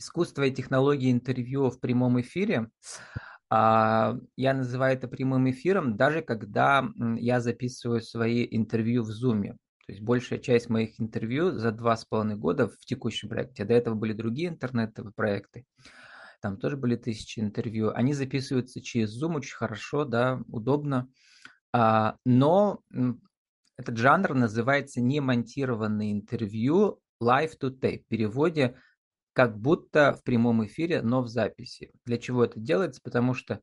искусство и технологии интервью в прямом эфире. А, я называю это прямым эфиром, даже когда я записываю свои интервью в Zoom. То есть большая часть моих интервью за два с половиной года в текущем проекте. До этого были другие интернетовые проекты. Там тоже были тысячи интервью. Они записываются через Zoom очень хорошо, да, удобно. А, но этот жанр называется немонтированное интервью live to tape. В переводе как будто в прямом эфире, но в записи. Для чего это делается? Потому что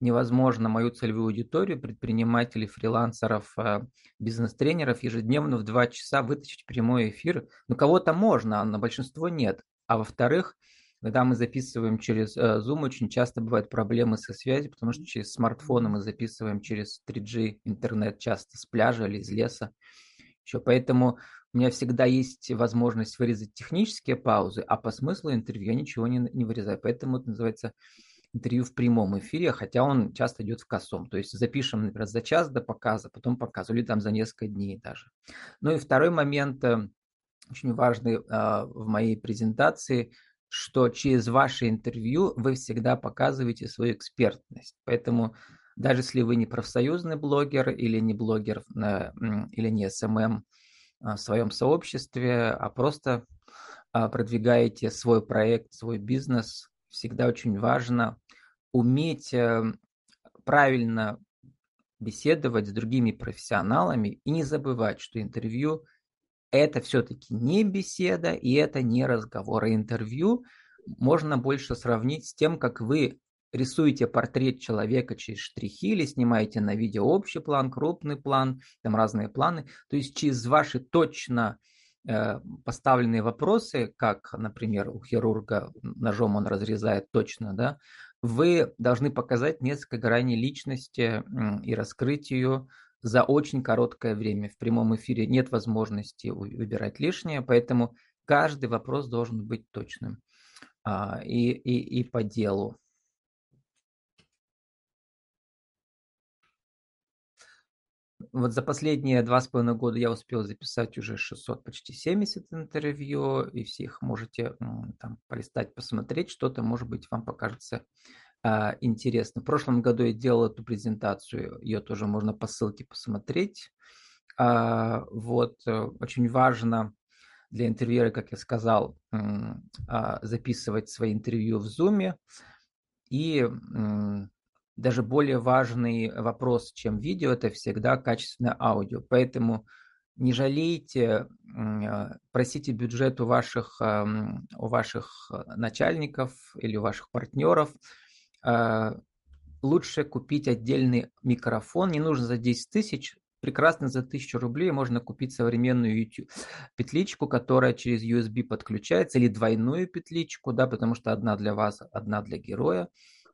невозможно мою целевую аудиторию, предпринимателей, фрилансеров, э, бизнес-тренеров ежедневно в два часа вытащить прямой эфир. Ну, кого-то можно, а на большинство нет. А во-вторых, когда мы записываем через э, Zoom, очень часто бывают проблемы со связью, потому что через смартфоны мы записываем через 3G интернет часто с пляжа или из леса. Еще поэтому у меня всегда есть возможность вырезать технические паузы, а по смыслу интервью я ничего не, не вырезаю. Поэтому это называется интервью в прямом эфире, хотя он часто идет в косом. То есть запишем, например, за час до показа, потом показ, или там за несколько дней даже. Ну и второй момент, э, очень важный э, в моей презентации, что через ваше интервью вы всегда показываете свою экспертность. Поэтому даже если вы не профессиональный блогер или не блогер э, или не SMM в своем сообществе, а просто продвигаете свой проект, свой бизнес, всегда очень важно уметь э, правильно беседовать с другими профессионалами и не забывать, что интервью это все-таки не беседа и это не разговор. А интервью можно больше сравнить с тем, как вы рисуете портрет человека через штрихи или снимаете на видео общий план, крупный план, там разные планы. То есть через ваши точно Э, поставленные вопросы, как, например, у хирурга ножом он разрезает точно, да, вы должны показать несколько граней личности и раскрыть ее за очень короткое время. В прямом эфире нет возможности выбирать лишнее, поэтому каждый вопрос должен быть точным а, и, и, и по делу. Вот за последние два с половиной года я успел записать уже 600, почти 70 интервью, и все их можете там полистать, посмотреть, что-то, может быть, вам покажется а, интересно. В прошлом году я делал эту презентацию, ее тоже можно по ссылке посмотреть. А, вот, э, очень важно для интервьюера, как я сказал, а, записывать свои интервью в Zoom и даже более важный вопрос, чем видео, это всегда качественное аудио. Поэтому не жалейте, а, просите бюджет у ваших, у ваших начальников или у ваших партнеров. А, лучше купить отдельный микрофон. Не нужно за 10 тысяч, прекрасно за 1000 рублей можно купить современную YouTube петличку, которая через USB подключается, или двойную петличку, да, потому что одна для вас, одна для героя.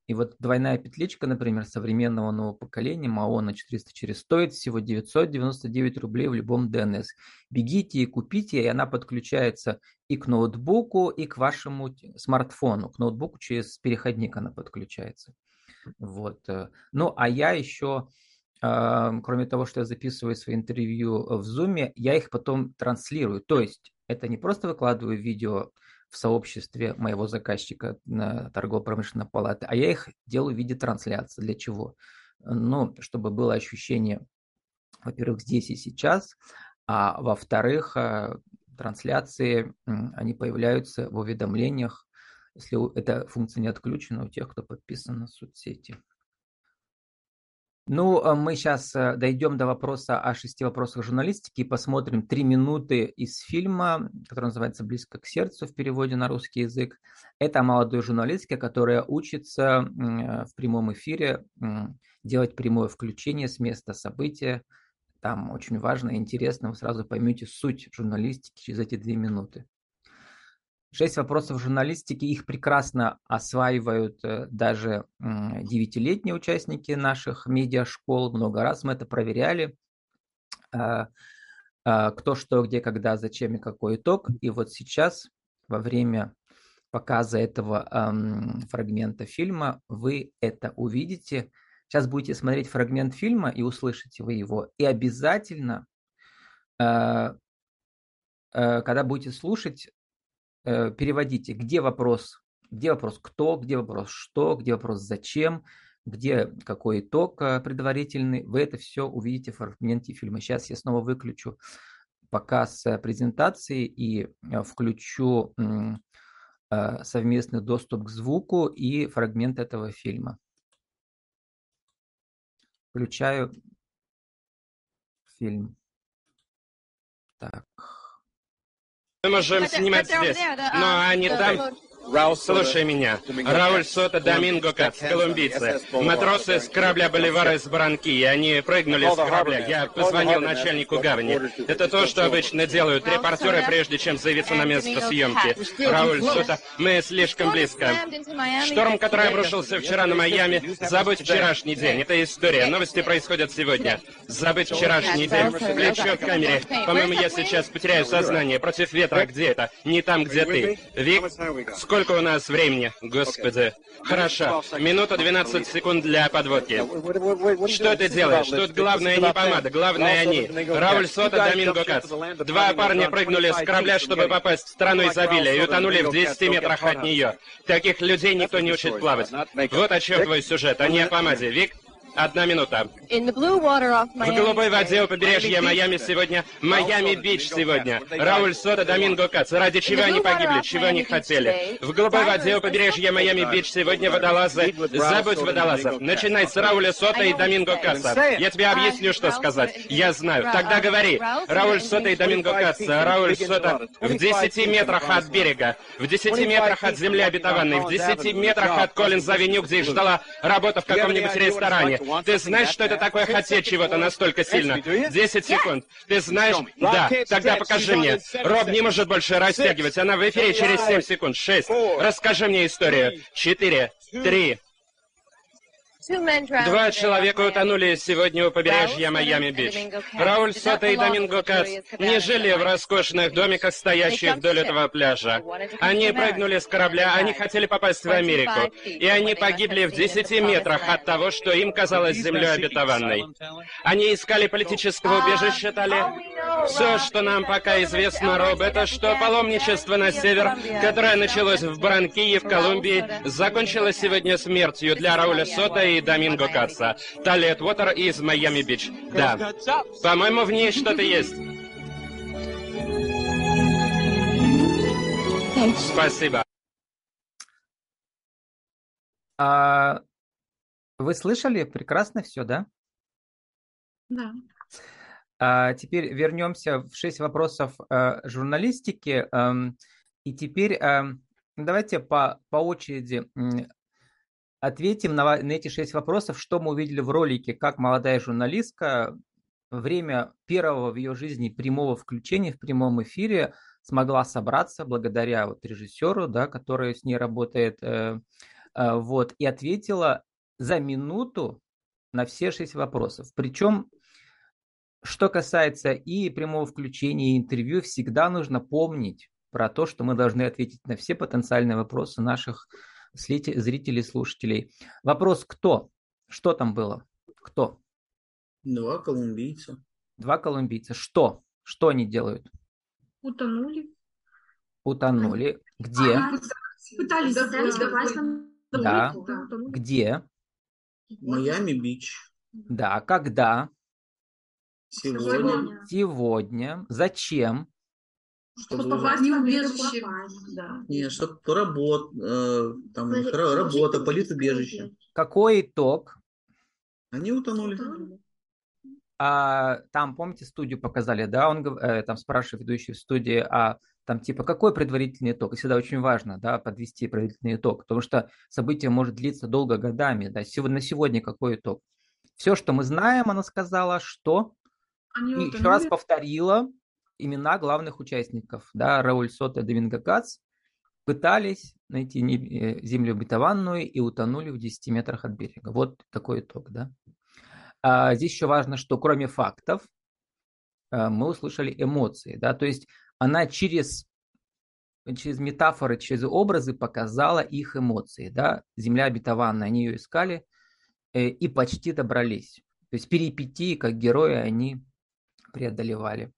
И вот двойная петличка, например, современного нового поколения Маона 404 стоит всего 999 рублей в любом DNS. Бегите и купите, и она подключается и к ноутбуку, и к вашему смартфону. К ноутбуку через переходник она подключается. Вот. Э. Ну, а я еще, а, кроме того, что я записываю свои интервью в Zoom, я их потом транслирую. То есть это не просто выкладываю видео в сообществе моего заказчика торгово-промышленной палаты, а я их делаю в виде трансляции. Для чего? Ну, чтобы было ощущение, во-первых, здесь и сейчас, а во-вторых, э, трансляции, они появляются в уведомлениях, если эта функция не отключена у тех, кто подписан на соцсети. Ну, а мы сейчас э, дойдем до вопроса о шести вопросах журналистики и посмотрим три минуты из фильма, который называется «Близко к сердцу» в переводе на русский язык. Это молодой журналистка, которая учится в прямом эфире делать прямое включение с места события. Там очень важно и интересно, вы сразу поймете суть журналистики через эти две минуты. Шесть вопросов журналистики, их прекрасно осваивают э, даже девятилетние участники наших медиашкол. Много раз мы это проверяли. А, а, кто, что, где, когда, зачем и какой итог. И вот сейчас, во время показа этого фрагмента фильма, вы это увидите. Сейчас будете смотреть фрагмент фильма и услышите вы его. И обязательно, когда будете слушать, Э, переводите, где вопрос Где вопрос кто, где вопрос что, где вопрос зачем, где какой итог э, предварительный. Вы это все увидите в фрагменте фильма. Сейчас я снова выключу показ э, презентации и э, включу совместный доступ к звуку и фрагмент этого фильма. Включаю фильм. Так. Мы можем снимать здесь, но они там Слушай меня. Рауль Сота Доминго Кац, колумбийцы. Матросы с корабля Боливара из Баранки, и они прыгнули с корабля. Я позвонил начальнику гавани. Это то, что обычно делают репортеры, прежде чем заявиться на место съемки. Рауль Сота, мы слишком близко. Шторм, который обрушился вчера на Майами, забудь вчерашний день. Это история. Новости происходят сегодня. Забыть вчерашний день. Плечо к камере. По-моему, я сейчас потеряю сознание. Против ветра. Где это? Не там, где ты. Вик, сколько Сколько у нас времени, господи? Хорошо. Минута 12 секунд для подводки. Что ты делаешь? Тут главное не помада, главное они. Рауль Сота, Доминго Кац. Два парня прыгнули с корабля, чтобы попасть в страну изобилия, и утонули в 10 метрах от нее. Таких людей никто не учит плавать. Вот о чем твой сюжет, а не о помаде. Вик? Одна минута. В голубой воде у побережья Майами сегодня, Майами-Бич сегодня. Рауль Сота, Доминго Кац. Ради чего они погибли, чего они хотели. В голубой воде у побережья Майами-Бич сегодня водолазы. Забудь водолазов. Начинай с Рауля Сота и Доминго Каца. Я тебе объясню, что сказать. Я знаю. Тогда говори. Рауль Сота и Доминго Каца. Рауль Сота в 10 метрах от берега. В 10 метрах от земли обетованной. В 10 метрах от Коллинз-авеню, где их ждала работа в каком-нибудь ресторане. Ты знаешь, что это такое хотеть чего-то настолько сильно? Десять секунд. Ты знаешь? Да. Тогда покажи мне. Роб не может больше растягивать. Она в эфире через семь секунд. Шесть. Расскажи мне историю. Четыре. Три. Два человека утонули сегодня у побережья Майами-Бич. Рауль Сота и Доминго Кац не жили в роскошных домиках, стоящих вдоль этого пляжа. Они прыгнули с корабля, они хотели попасть в Америку, и они погибли в 10 метрах от того, что им казалось землей обетованной. Они искали политического убежища, Тали? Все, что нам пока известно, Роб, это что паломничество на север, которое началось в Баранкии в Колумбии, закончилось сегодня смертью для Рауля Сота и Доминго Каца. Талет Уотер из Майами-Бич. Да. По-моему, в ней что-то есть. Спасибо. А, вы слышали? Прекрасно все, да? Да. А, теперь вернемся в шесть вопросов а, журналистики. А, и теперь а, давайте по, по очереди ответим на, на эти шесть вопросов, что мы увидели в ролике, как молодая журналистка время первого в ее жизни прямого включения в прямом эфире смогла собраться благодаря вот режиссеру, да, который с ней работает, э, э, вот, и ответила за минуту на все шесть вопросов. Причем, что касается и прямого включения, и интервью, всегда нужно помнить про то, что мы должны ответить на все потенциальные вопросы наших зрителей, слушателей. Вопрос кто? Что там было? Кто? Два колумбийца. Два колумбийца. Что? Что они делают? Утонули. Утонули. Где? А, пытались, пытались попасть Да. Где? Майами-Бич. Да. Когда? Сегодня. Сегодня. Зачем? Чтобы попасть в убежище. Да. Нет, чтобы работа, э, там, работа, политубежище. Какой итог? Они утонули. А, там, помните, студию показали, да, он э, там спрашивает ведущий в студии, а там типа какой предварительный итог? И всегда очень важно, да, подвести предварительный итог, потому что событие может длиться долго годами, да, сегодня, на сегодня какой итог? Все, что мы знаем, она сказала, что Они и еще раз повторила, имена главных участников, да, Рауль Сота Доминго Кац, пытались найти э, землю обетованную и утонули в 10 метрах от берега. Вот такой итог, да. А здесь еще важно, что кроме фактов э, мы услышали эмоции, да, то есть она через, через метафоры, через образы показала их эмоции, да, земля обетованная, они ее искали э, и почти добрались. То есть перипетии, как герои, они преодолевали.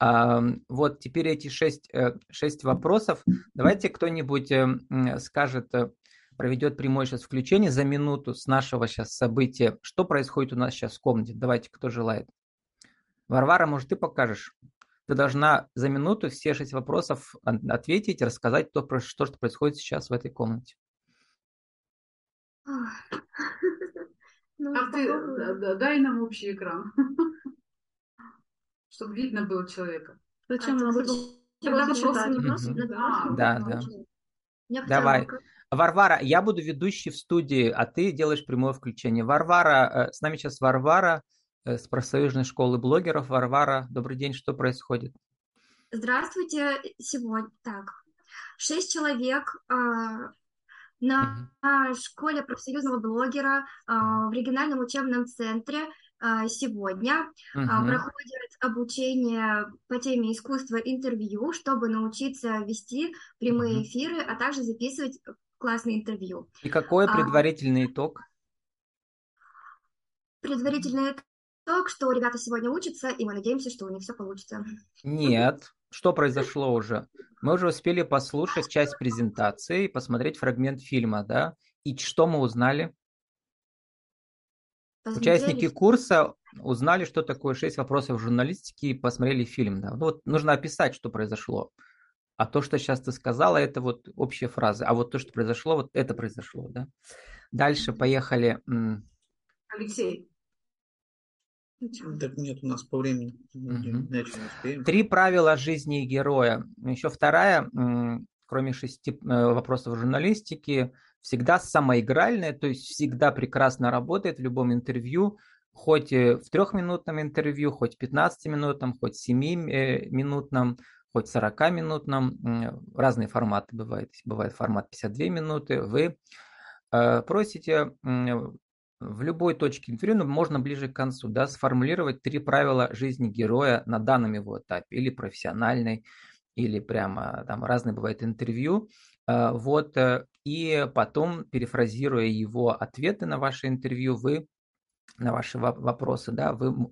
Вот теперь эти шесть, э, шесть вопросов. Давайте кто-нибудь э, скажет, э, проведет прямое сейчас включение за минуту с нашего сейчас события. Что происходит у нас сейчас в комнате? Давайте, кто желает. Варвара, может, ты покажешь? Ты должна за минуту все шесть вопросов ответить, рассказать то, что, что происходит сейчас в этой комнате. Ну, а ты дай нам общий экран, чтобы видно было человека. Зачем нам Да, да. Давай. Варвара, я буду ведущий в студии, а ты делаешь прямое включение. Варвара, э, с нами сейчас Варвара э, с профсоюзной школы блогеров. Варвара, добрый день, что происходит? Здравствуйте, сегодня так. Шесть человек а, на школе профсоюзного блогера а, в региональном учебном центре а, сегодня угу. проходит обучение по теме искусства интервью, чтобы научиться вести прямые угу. эфиры, а также записывать классные интервью. И какой предварительный итог? Предварительный итог, что ребята сегодня учатся, и мы надеемся, что у них все получится. Нет, что произошло уже? Мы уже успели послушать часть презентации и посмотреть фрагмент фильма, да? И что мы узнали? Участники курса узнали, что такое шесть вопросов журналистики и посмотрели фильм. Да? Ну, вот нужно описать, что произошло. А то, что сейчас ты сказала, это вот общие фразы. А вот то, что произошло, вот это произошло. Да? Дальше поехали. Алексей. Так нет, у нас по времени. Угу. Три правила жизни героя. Еще вторая, кроме шести э, вопросов журналистики, всегда самоигральная, то есть всегда прекрасно работает в любом интервью, хоть в трехминутном интервью, хоть в 15-минутном, хоть в 7-минутном, хоть в 40-минутном. Разные форматы бывают. Бывает формат 52 минуты. Вы э, просите в любой точке интервью, но можно ближе к концу, да, сформулировать три правила жизни героя на данном его этапе, или профессиональной, или прямо там разные бывают интервью. Вот, э, и потом, перефразируя его ответы на ваше интервью, вы на ваши вопросы, да, вы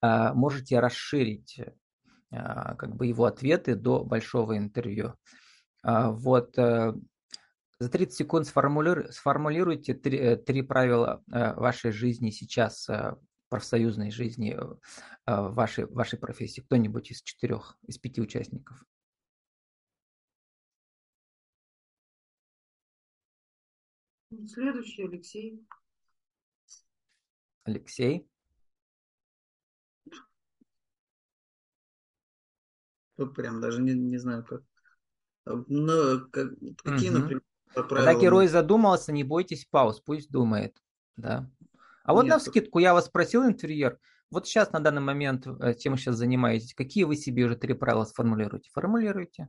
а, можете расширить а, как бы его ответы до большого интервью. Вот э, за 30 секунд сформулируйте, три, э, три правила э, вашей жизни сейчас, профсоюзной жизни вашей, вашей профессии. Кто-нибудь из четырех, из пяти участников. Следующий Алексей. Алексей. Тут прям даже не, не знаю как. Но как, какие, угу. например, когда герой задумался, не бойтесь пауз, пусть думает. Да. А вот Нет. на вскидку я вас спросил интерьер. Вот сейчас на данный момент, э, чем вы сейчас занимаетесь, какие вы себе уже три правила сформулируете? Формулируйте.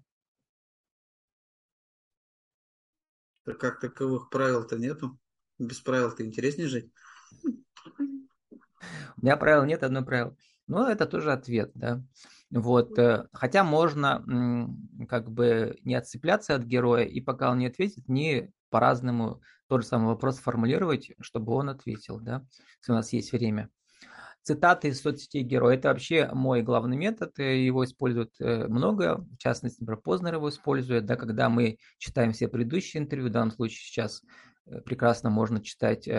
Да как таковых правил-то нету. Без правил-то интереснее жить. У меня правил нет, одно правило. Но это тоже ответ, да. Вот, э, хотя можно как бы не отцепляться от героя, и пока он не ответит, не по-разному тот же самый вопрос формулировать, чтобы он ответил, да, если у нас есть время. Цитаты из соцсетей героя – это вообще мой главный метод, его используют э, много, в частности, например, Познер его использует, да, когда мы читаем все предыдущие интервью, в данном случае сейчас э, прекрасно можно читать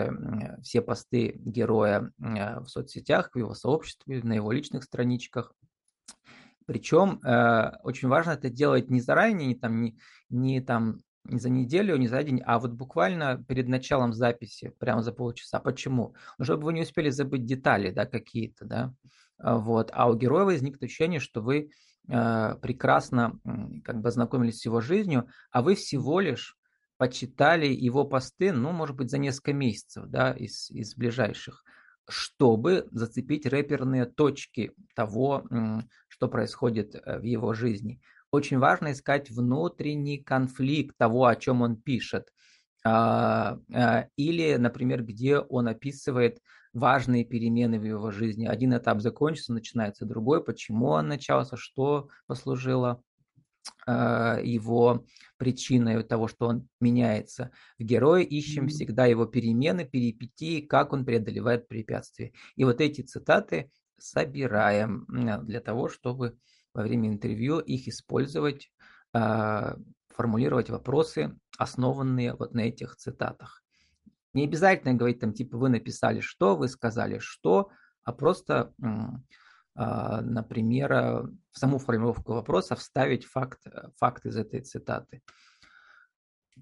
все посты героя в соцсетях, в его сообществе, на его личных страничках, причем э, очень важно это делать не заранее, не там, не, не там не за неделю, не за день, а вот буквально перед началом записи, прямо за полчаса. Почему? Ну, чтобы вы не успели забыть детали, да, какие-то, да. А, вот. А у героя возникнет ощущение, что вы э, прекрасно как бы ознакомились с его жизнью, а вы всего лишь почитали его посты, ну, может быть, за несколько месяцев, да, из, из ближайших чтобы зацепить рэперные точки того, что происходит э, в его жизни. Очень важно искать внутренний конфликт того, о чем он пишет. А, а, или, например, где он описывает важные перемены в его жизни. Один этап закончится, начинается другой, почему он начался, что послужило а, его причиной того, что он меняется. В герое ищем всегда его перемены, перипетии, как он преодолевает препятствия. И вот эти цитаты собираем для того, чтобы во время интервью их использовать, а, формулировать вопросы, основанные вот на этих цитатах. Не обязательно говорить там типа вы написали что, вы сказали что, а просто, а, например, в саму формулировку вопроса вставить факт, факт из этой цитаты.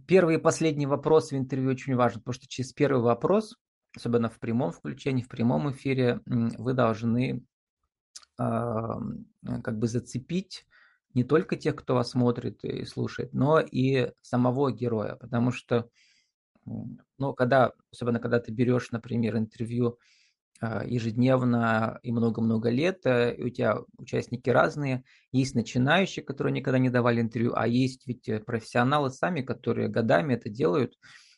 Первый и последний вопрос в интервью очень важен, потому что через первый вопрос, особенно в прямом включении, в прямом эфире, вы должны как бы зацепить не только тех, кто вас смотрит и слушает, но и самого героя, потому что, ну, когда, особенно когда ты берешь, например, интервью а, ежедневно и много-много лет, э, и у тебя участники разные, есть начинающие, которые никогда не давали интервью, а есть ведь э, профессионалы сами, которые годами это делают,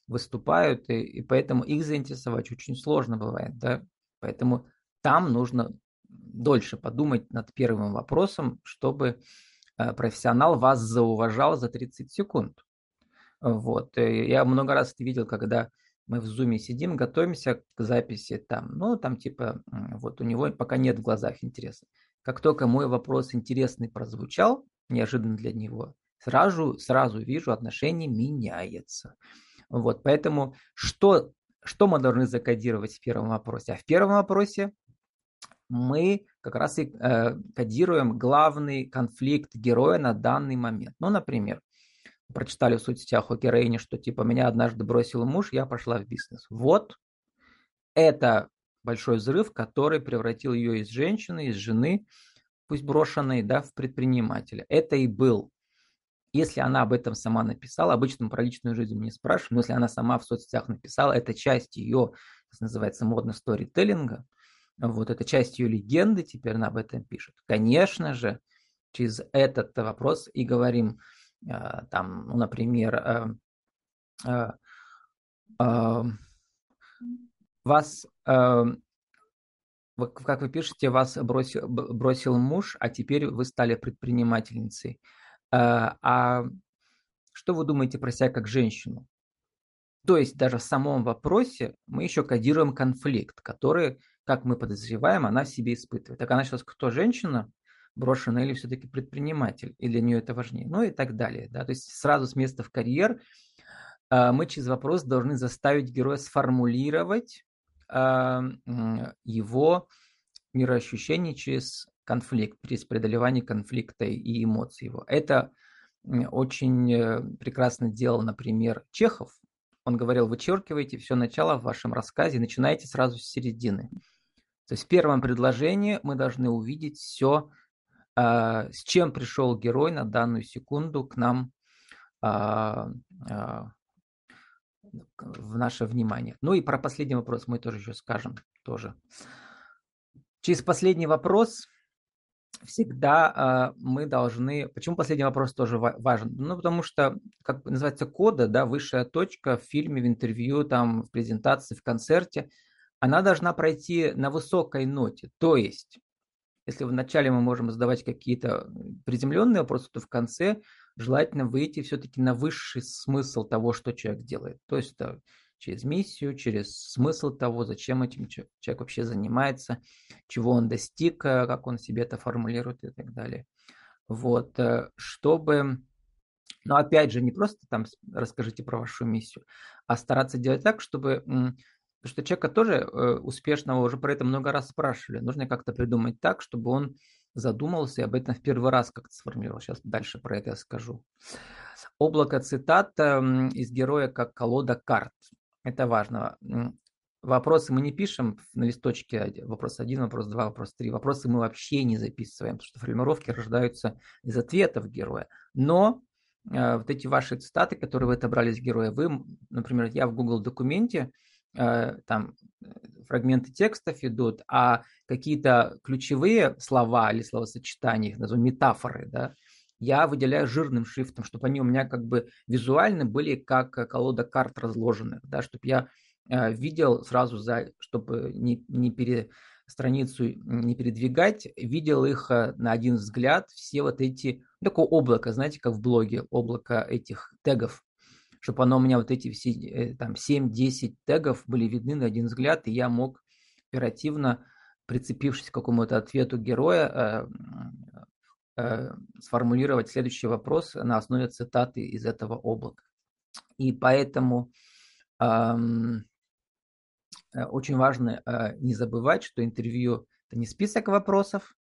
выступают, и, и поэтому их заинтересовать очень сложно бывает, да, поэтому там нужно дольше подумать над первым вопросом, чтобы э, профессионал вас зауважал за 30 секунд. Вот. Я много раз это видел, когда мы в зуме сидим, готовимся к записи там, ну, там типа, вот у него пока нет в глазах интереса. Как только мой вопрос интересный прозвучал, неожиданно для него, сразу, сразу вижу, отношение меняется. Вот, поэтому что, что мы должны закодировать в первом вопросе? А в первом вопросе мы как раз и э, кодируем главный конфликт героя на данный момент. Ну, например, прочитали в соцсетях о героине, что типа меня однажды бросил муж, я пошла в бизнес. Вот это большой взрыв, который превратил ее из женщины, из жены, пусть брошенной, да, в предпринимателя. Это и был. Если она об этом сама написала, обычно про личную жизнь не спрашиваем, но если она сама в соцсетях написала, это часть ее, называется модно сторителлинга, вот эта часть ее легенды, теперь она об этом пишет. Конечно же, через этот вопрос и говорим, а, там, ну, например, а, а, вас, как вы пишете, вас бросил, бросил муж, а теперь вы стали предпринимательницей. А что вы думаете про себя как женщину? То есть даже в самом вопросе мы еще кодируем конфликт, который как мы подозреваем, она в себе испытывает. Так она сейчас кто, женщина брошенная или все-таки предприниматель, и для нее это важнее, ну и так далее. Да? То есть сразу с места в карьер а, мы через вопрос должны заставить героя сформулировать а, его мироощущение через конфликт, через преодолевание конфликта и эмоций его. Это очень э, прекрасно делал, например, Чехов. Он говорил, вычеркивайте все начало в вашем рассказе, начинайте сразу с середины. То есть в первом предложении мы должны увидеть все, а, с чем пришел герой на данную секунду к нам а, а, в наше внимание. Ну и про последний вопрос мы тоже еще скажем. Тоже. Через последний вопрос всегда мы должны... Почему последний вопрос тоже важен? Ну, потому что, как называется, кода, да, высшая точка в фильме, в интервью, там, в презентации, в концерте – она должна пройти на высокой ноте. То есть, если вначале мы можем задавать какие-то приземленные вопросы, то в конце желательно выйти все-таки на высший смысл того, что человек делает. То есть это через миссию, через смысл того, зачем этим человек вообще занимается, чего он достиг, э, как он себе это формулирует и так далее. Вот, э, чтобы, но опять же, не просто там расскажите про вашу миссию, а стараться делать так, чтобы Потому что человека тоже э, успешного уже про это много раз спрашивали. Нужно как-то придумать так, чтобы он задумался и об этом в первый раз как-то сформулировал. Сейчас дальше про это я скажу. Облако цитат эм, из героя как колода карт. Это важно. Вопросы мы не пишем на листочке. Вопрос один, вопрос два, вопрос три. Вопросы мы вообще не записываем, потому что формировки рождаются из ответов героя. Но э, вот эти ваши цитаты, которые вы отобрали из героя, вы, например, я в Google документе Э, там фрагменты текстов идут, а какие-то ключевые слова или словосочетания, их назовем метафоры, да, я выделяю жирным шрифтом, чтобы они у меня как бы визуально были как колода карт разложенных, да, чтобы я э, видел сразу, за, чтобы не, не пере, страницу не передвигать, видел их на один взгляд, все вот эти, такое облако, знаете, как в блоге, облако этих тегов, чтобы оно у меня вот эти все э, там 7-10 тегов были видны на один взгляд, и я мог оперативно прицепившись к какому-то ответу героя, сформулировать следующий вопрос на основе цитаты из этого облака. И поэтому очень важно не забывать, что интервью – это не список вопросов,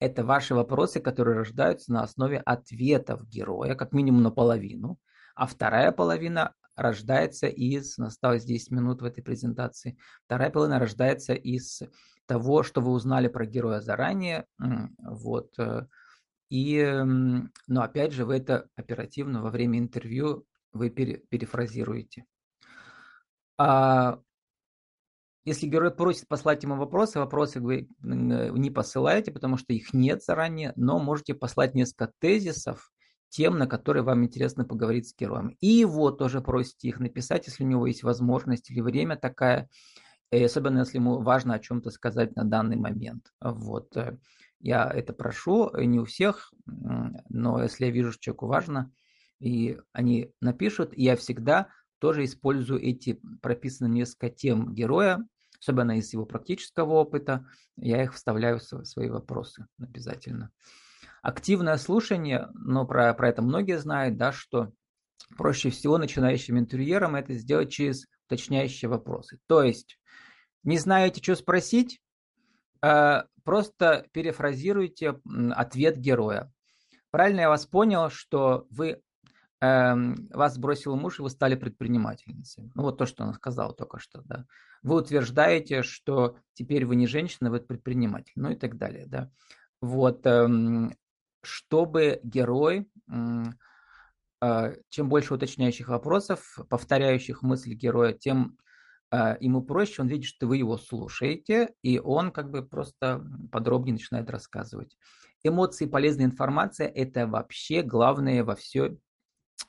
это ваши вопросы, которые рождаются на основе ответов героя, как минимум наполовину, а вторая половина рождается из, осталось 10 минут в этой презентации, вторая половина рождается из того, что вы узнали про героя заранее, вот, э, и, но опять же, вы это оперативно во время интервью вы пере, перефразируете. А если герой просит послать ему вопросы, вопросы вы не посылаете, потому что их нет заранее, но можете послать несколько тезисов, тем, на которые вам интересно поговорить с героем. И его тоже просите их написать, если у него есть возможность или время такая, особенно если ему важно о чем-то сказать на данный момент. Вот. Э, я это прошу, не у всех, но если я вижу, что человеку важно, и они напишут, я всегда тоже использую эти прописанные несколько тем героя, особенно из его практического опыта, я их вставляю в свои вопросы обязательно. Активное слушание, но про, про это многие знают, да, что проще всего начинающим интерьером это сделать через уточняющие вопросы. То есть, не знаете, что спросить, э, просто перефразируйте ответ героя. Правильно я вас понял, что вы Эм, вас бросил муж, и вы стали предпринимательницей. Ну вот то, что он сказал только что, да. Вы утверждаете, что теперь вы не женщина, вы предприниматель, ну и так далее, да. Вот, эм, чтобы герой, э, чем больше уточняющих вопросов, повторяющих мысль героя, тем ему проще, он видит, что вы его слушаете, и он как бы просто подробнее начинает рассказывать. Эмоции, полезная информация – это вообще главное во все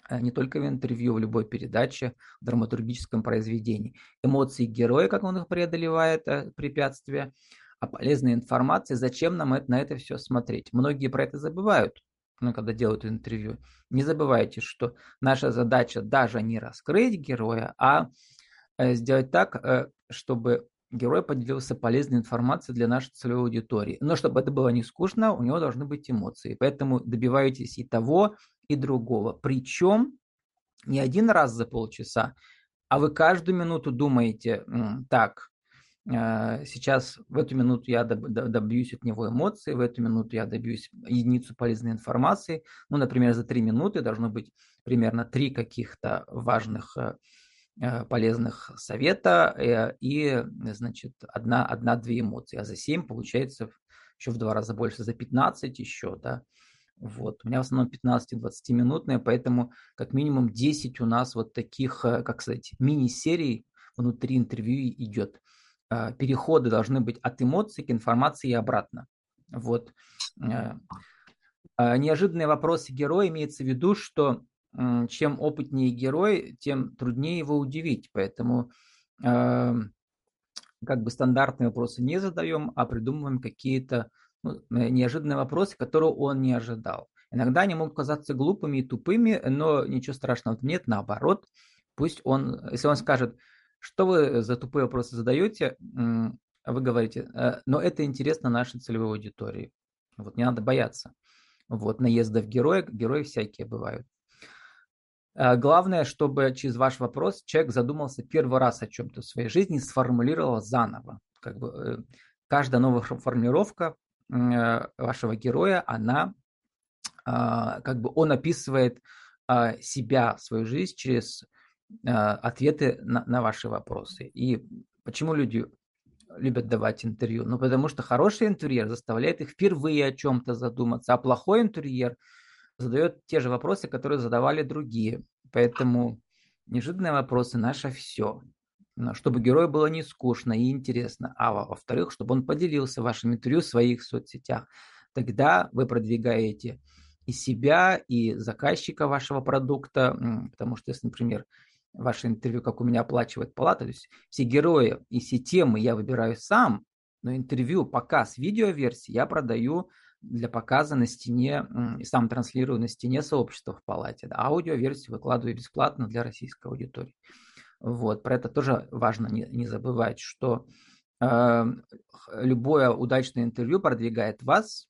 Э, не только в интервью, в любой передаче, в драматургическом произведении. Эмоции героя, как он их преодолевает, э, препятствия, а полезная информация, зачем нам это, на это все смотреть. Многие про это забывают, ну, когда делают интервью. Не забывайте, что наша задача даже не раскрыть героя, а сделать так, чтобы герой поделился полезной информацией для нашей целевой аудитории. Но чтобы это было не скучно, у него должны быть эмоции. Поэтому добивайтесь и того, и другого. Причем не один раз за полчаса, а вы каждую минуту думаете, так, э, сейчас в эту минуту я добьюсь от него эмоций, в эту минуту я добьюсь единицу полезной информации. Ну, например, за три минуты должно быть примерно три каких-то важных э, э, полезных совета и, значит, одна, одна-две эмоции. А за семь получается еще в два раза больше, за 15 еще, да. Вот. У меня в основном 15-20 минутные, поэтому как минимум 10 у нас вот таких, э, как сказать, мини-серий внутри интервью идет. Переходы должны быть от эмоций к информации и обратно. Вот. Э, неожиданные вопросы героя имеется в виду, что чем опытнее герой, тем труднее его удивить. Поэтому эм, как бы стандартные вопросы не задаем, а придумываем какие-то ну, э, неожиданные вопросы, которые он не ожидал. Иногда они могут казаться глупыми и тупыми, но ничего страшного нет, наоборот. Пусть он, если он скажет, что вы за тупые вопросы задаете, вы говорите, «Э, но это интересно нашей целевой аудитории. Вот не надо бояться. Вот наездов героя, герои всякие бывают. Э, главное, чтобы через ваш вопрос человек задумался первый раз о чем-то в своей жизни сформулировал заново. Как бы каждая новая формулировка Э, вашего героя, она, а, как бы он описывает а, себя, свою жизнь через ответы на, на ваши вопросы. И почему люди любят давать интервью? Ну, потому что хороший интерьер заставляет их впервые о чем-то задуматься, а плохой интерьер задает те же вопросы, которые задавали другие. Поэтому неожиданные вопросы – наше все чтобы герою было не скучно и интересно, а во-вторых, чтобы он поделился вашим интервью в своих соцсетях. Тогда вы продвигаете и себя, и заказчика вашего продукта, потому что если, например, ваше интервью, как у меня оплачивает палата, то есть все герои и все темы я выбираю сам, но интервью, показ видеоверсии я продаю для показа на стене и сам транслирую на стене сообщества в палате. Аудиоверсию выкладываю бесплатно для российской аудитории. Вот, про это тоже важно не, не забывать, что любое удачное интервью продвигает вас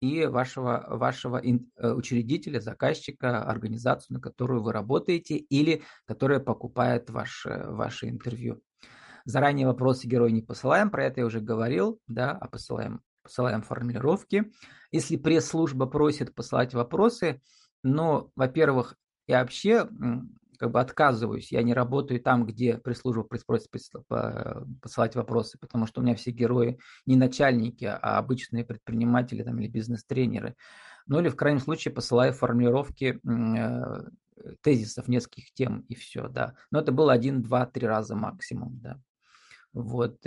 и вашего, вашего э, учредителя, заказчика, организацию, на которую вы работаете или которая покупает ваше, ваше интервью. Заранее вопросы герой не посылаем, про это я уже говорил, да, а посылаем, посылаем формулировки. Если пресс-служба просит посылать вопросы, но, во-первых, я вообще как бы отказываюсь. Я не работаю там, где пресс-служба просит посылать вопросы, потому что у меня все герои не начальники, а обычные предприниматели там, или бизнес-тренеры. Ну или в крайнем случае посылаю формулировки э, тезисов нескольких тем и все, да. Но это было один, два, три раза максимум, да. Вот.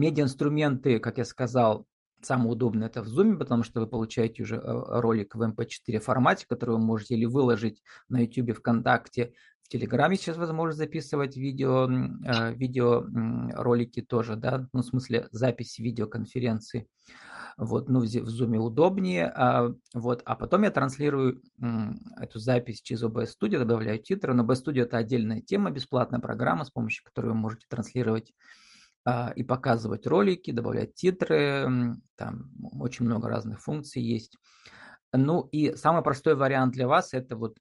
Медиа-инструменты, как я сказал, Самое удобное это в Zoom, потому что вы получаете уже э, ролик в MP4 эм формате, который вы можете или выложить на YouTube, ВКонтакте, в Телеграме сейчас возможно записывать видео, э, видео ролики тоже, да, ну, в смысле запись видеоконференции. Вот, ну, в Zoom удобнее. А, вот, а потом я транслирую эту запись через OBS Studio, добавляю титры. Но OBS Studio это отдельная тема, бесплатная программа, с помощью которой вы можете транслировать и показывать ролики, добавлять титры, там очень много разных функций есть. Ну и самый простой вариант для вас это вот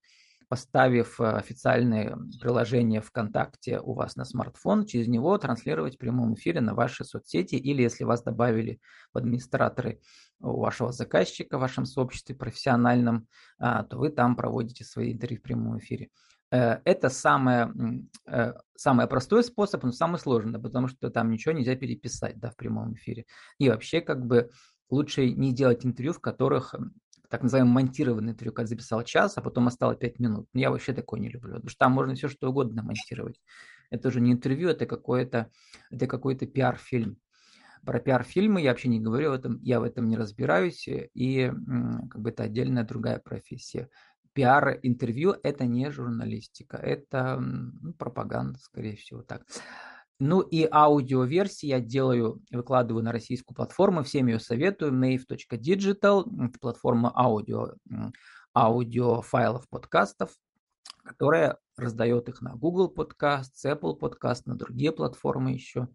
поставив э, официальное приложение ВКонтакте у вас на смартфон, через него транслировать в прямом эфире на ваши соцсети или если вас добавили в администраторы у вашего заказчика в вашем сообществе профессиональном, а, то вы там проводите свои интервью в прямом эфире. Э, это самое, э, самый простой способ, но самый сложный, потому что там ничего нельзя переписать да, в прямом эфире. И вообще как бы лучше не делать интервью, в которых так называемое монтированное интервью, когда записал час, а потом осталось 5 минут. Я вообще такое не люблю, потому что там можно все что угодно монтировать. Это уже не интервью, это какой-то это какой-то пиар-фильм. Про пиар-фильмы я вообще не говорю, в этом, я в этом не разбираюсь, и как бы это отдельная другая профессия пиар-интервью – это не журналистика, это ну, пропаганда, скорее всего, так. Ну и аудиоверсии я делаю, выкладываю на российскую платформу, всем ее советую, mave.digital, это платформа аудио, аудиофайлов подкастов, которая раздает их на Google Podcast, Apple Podcast, на другие платформы еще.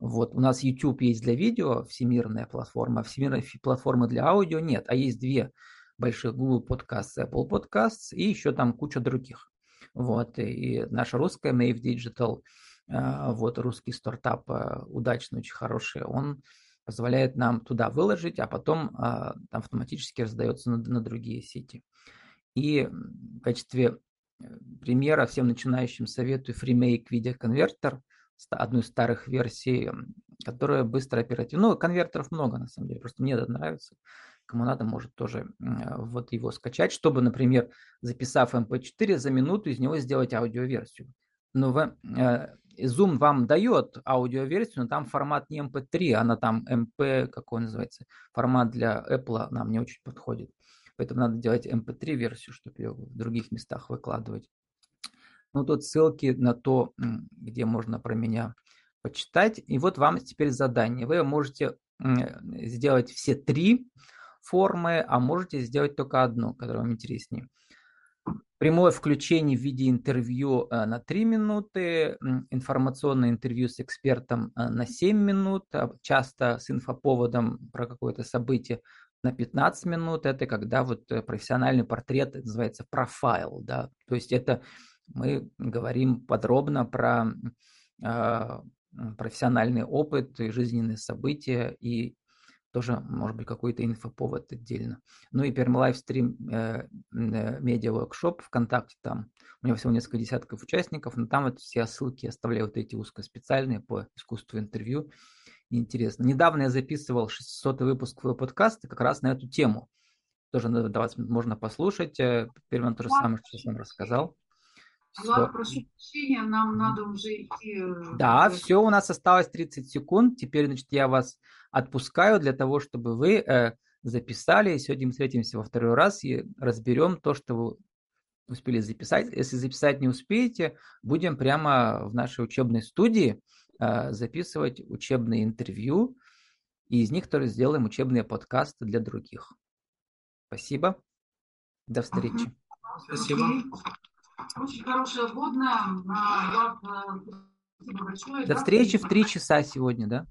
Вот у нас YouTube есть для видео, всемирная платформа, всемирная платформа для аудио нет, а есть две – больших Google Podcasts, Apple Podcasts и еще там куча других. Вот, и наша русская Mave Digital, а, вот русский стартап а, удачный, очень хороший, он позволяет нам туда выложить, а потом там автоматически раздается на, на другие сети. И в качестве э, примера всем начинающим советую FreeMake видеоконвертер, одну из старых версий, которая быстро оперативно. Ну, конвертеров много, на самом деле, просто мне это нравится кому надо, может тоже вот его скачать, чтобы, например, записав MP4 эм за минуту, из него сделать аудиоверсию. Но в, э, Zoom вам дает аудиоверсию, но там формат не MP3, эм она там MP, эм как он называется, формат для Apple нам не очень подходит. Поэтому надо делать MP3 версию, чтобы ее в других местах выкладывать. Ну, тут ссылки на то, где можно про меня почитать. И вот вам теперь задание. Вы можете сделать все три формы, а можете сделать только одну, которая вам интереснее. Прямое включение в виде интервью э, на 3 минуты, информационное интервью с экспертом э, на 7 минут, а часто с инфоповодом про какое-то событие на 15 минут. Это когда вот э, профессиональный портрет называется профайл. Да? То есть это мы говорим подробно про профессиональный опыт и жизненные события и тоже может быть какой-то инфоповод отдельно. Ну и пермалайвстрим э, э, медиа воркшоп ВКонтакте там. У него всего несколько десятков участников, но там вот все ссылки оставляю вот эти узкоспециальные по искусству интервью. Интересно. Недавно я записывал 600 выпуск своего подкаста как раз на эту тему. Тоже надо 20 минут можно послушать. Э, теперь он то же самое, что я вам рассказал. Влад, прошу прощения, нам надо уже идти. Э, да, все, у нас осталось 30 секунд. Теперь, значит, я вас отпускаю для того, чтобы вы э, записали. Сегодня мы встретимся во второй раз и разберем то, что вы успели записать. Если записать не успеете, будем прямо в нашей учебной студии э, записывать учебные интервью, и из них тоже сделаем учебные подкасты для других. Спасибо. До встречи. Спасибо. Очень хорошая вводная. До встречи в три часа сегодня, да?